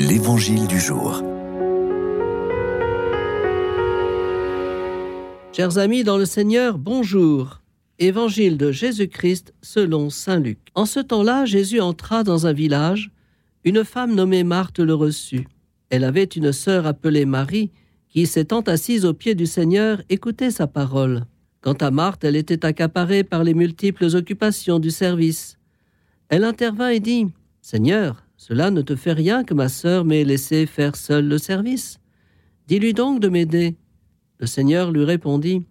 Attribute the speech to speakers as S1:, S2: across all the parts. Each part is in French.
S1: L'Évangile du jour.
S2: Chers amis dans le Seigneur, bonjour. Évangile de Jésus-Christ selon Saint Luc. En ce temps-là, Jésus entra dans un village. Une femme nommée Marthe le reçut. Elle avait une sœur appelée Marie, qui, s'étant assise aux pieds du Seigneur, écoutait sa parole. Quant à Marthe, elle était accaparée par les multiples occupations du service. Elle intervint et dit Seigneur, cela ne te fait rien que ma sœur m'ait laissé faire seule le service. Dis-lui donc de m'aider. Le Seigneur lui répondit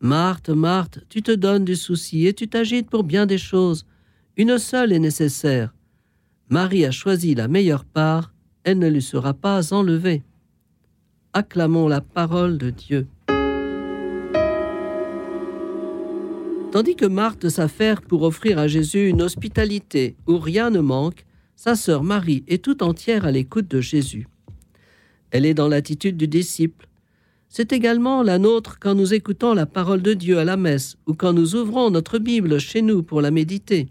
S2: Marthe, Marthe, tu te donnes du souci et tu t'agites pour bien des choses. Une seule est nécessaire. Marie a choisi la meilleure part, elle ne lui sera pas enlevée. Acclamons la parole de Dieu. Tandis que Marthe s'affaire pour offrir à Jésus une hospitalité où rien ne manque, sa sœur Marie est tout entière à l'écoute de Jésus. Elle est dans l'attitude du disciple. C'est également la nôtre quand nous écoutons la parole de Dieu à la messe ou quand nous ouvrons notre Bible chez nous pour la méditer.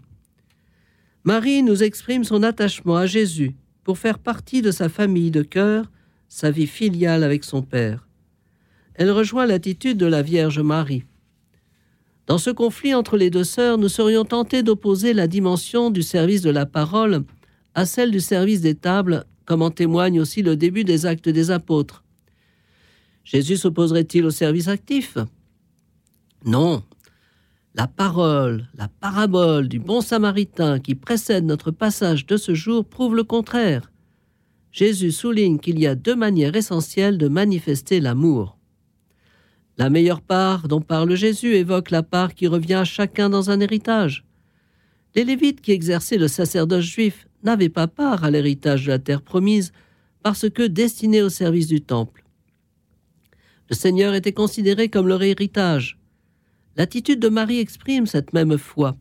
S2: Marie nous exprime son attachement à Jésus pour faire partie de sa famille de cœur, sa vie filiale avec son Père. Elle rejoint l'attitude de la Vierge Marie. Dans ce conflit entre les deux sœurs, nous serions tentés d'opposer la dimension du service de la parole à celle du service des tables, comme en témoigne aussi le début des actes des apôtres. Jésus s'opposerait-il au service actif? Non. La parole, la parabole du bon samaritain qui précède notre passage de ce jour prouve le contraire. Jésus souligne qu'il y a deux manières essentielles de manifester l'amour. La meilleure part dont parle Jésus évoque la part qui revient à chacun dans un héritage. Les Lévites qui exerçaient le sacerdoce juif n'avaient pas part à l'héritage de la terre promise parce que destinés au service du temple. Le Seigneur était considéré comme leur héritage. L'attitude de Marie exprime cette même foi.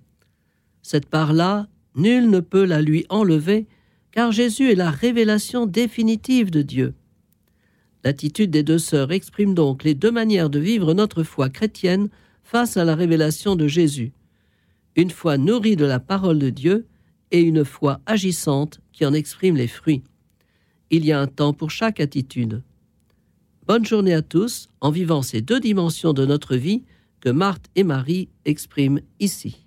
S2: Cette part-là, nul ne peut la lui enlever, car Jésus est la révélation définitive de Dieu. L'attitude des deux sœurs exprime donc les deux manières de vivre notre foi chrétienne face à la révélation de Jésus. Une foi nourrie de la parole de Dieu et une foi agissante qui en exprime les fruits. Il y a un temps pour chaque attitude. Bonne journée à tous en vivant ces deux dimensions de notre vie que Marthe et Marie expriment ici.